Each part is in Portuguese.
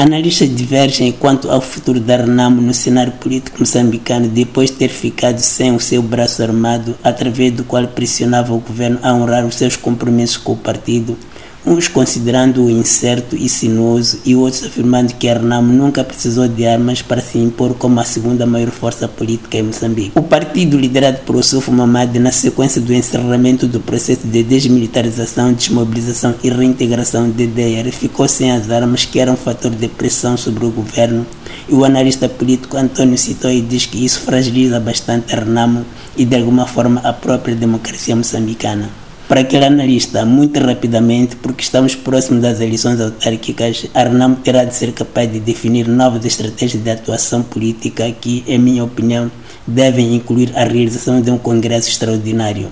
Analistas divergem quanto ao futuro da Renamo no cenário político moçambicano depois de ter ficado sem o seu braço armado, através do qual pressionava o governo a honrar os seus compromissos com o partido uns considerando-o incerto e sinuoso e outros afirmando que a Renamo nunca precisou de armas para se impor como a segunda maior força política em Moçambique. O partido liderado por Ossufo Mamadi, na sequência do encerramento do processo de desmilitarização, desmobilização e reintegração de DDR, ficou sem as armas que eram um fator de pressão sobre o governo e o analista político Antônio Citói diz que isso fragiliza bastante a Renamo e de alguma forma a própria democracia moçambicana. Para aquele analista, muito rapidamente, porque estamos próximos das eleições autárquicas, a terá de ser capaz de definir novas estratégias de atuação política que, em minha opinião, devem incluir a realização de um congresso extraordinário.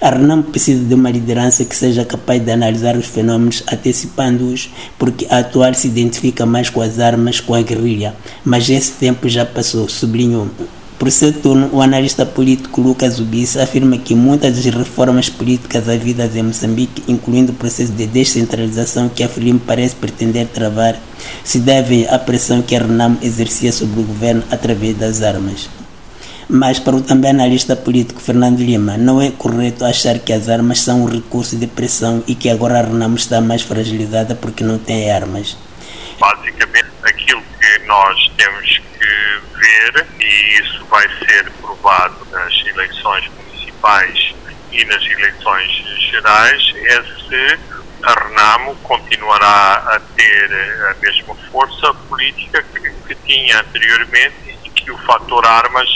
A precisa de uma liderança que seja capaz de analisar os fenômenos antecipando-os, porque a atual se identifica mais com as armas, com a guerrilha, mas esse tempo já passou, sublinhou. Por seu turno, o analista político Lucas Ubis afirma que muitas das reformas políticas havidas em Moçambique, incluindo o processo de descentralização que a FRIM parece pretender travar, se devem à pressão que a RENAM exercia sobre o governo através das armas. Mas para o também analista político Fernando Lima, não é correto achar que as armas são um recurso de pressão e que agora a RENAM está mais fragilizada porque não tem armas. Basicamente, aquilo que nós temos e isso vai ser provado nas eleições municipais e nas eleições gerais, é se a Renamo continuará a ter a mesma força política que, que tinha anteriormente e que o fator armas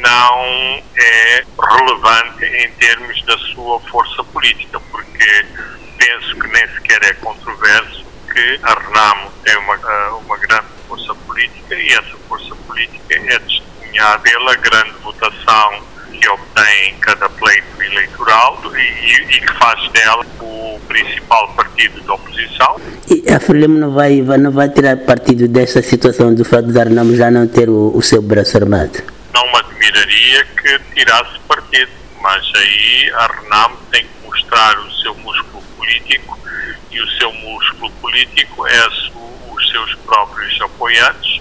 não é relevante em termos da sua força política, porque penso que nem sequer é controverso que a Renamo tem uma, uma grande força política e essa força política é testemunhada pela grande votação que obtém em cada pleito eleitoral e, e, que faz dela o principal partido da oposição. E a Frelimo não vai, não vai tirar partido desta situação do fato de Renamo já não ter o, o seu braço armado? Não me admiraria que tirasse partido, mas aí a Renamo tem que mostrar o seu músculo político e o seu músculo político é os seus próprios apoiantes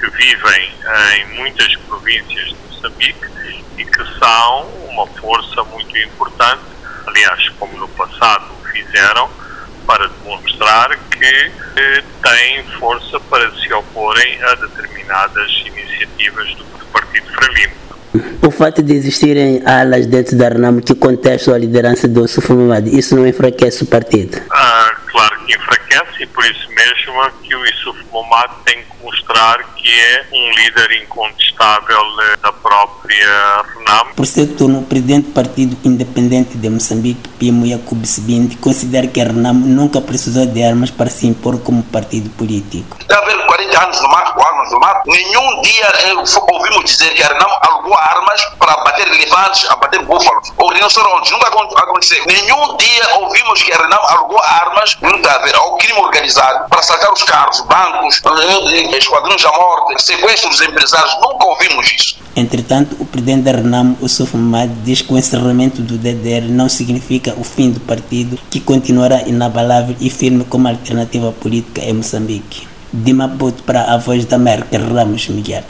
que vivem em muitas províncias de Moçambique e que são uma força muito importante, aliás, como no passado fizeram, para demonstrar que têm força para se oporem a determinadas iniciativas do Partido Frelimo. O fato de existirem alas dentro da RENAM que contestam a liderança do Sufumamadi, isso não enfraquece o partido? Ah, claro enfraquece e por isso mesmo é que o Yusuf Momad tem que mostrar que é um líder incontestável eh, da própria RENAM. Por seu turno, o presidente do Partido Independente de Moçambique, Pimo Yacoub Sibindi, considera que a RENAM nunca precisou de armas para se impor como partido político. Está a ver 40 anos no mar, com armas no mar, nenhum dia eh, ouvimos dizer que a RENAM alugou armas para bater elefantes, a bater búfalos ou rinocerontes. Nunca aconteceu. Nenhum dia ouvimos que a RENAM alugou armas, ver, ao crime organizado para assaltar os carros, bancos, eh, esquadrões da morte, sequestro dos empresários. Nunca ouvimos isso. Entretanto, o presidente da RENAM, Ossuf Mamad, diz que o encerramento do DDR não significa o fim do partido, que continuará inabalável e firme como alternativa política em Moçambique. De Maputo para a Voz da América, Ramos Miguel.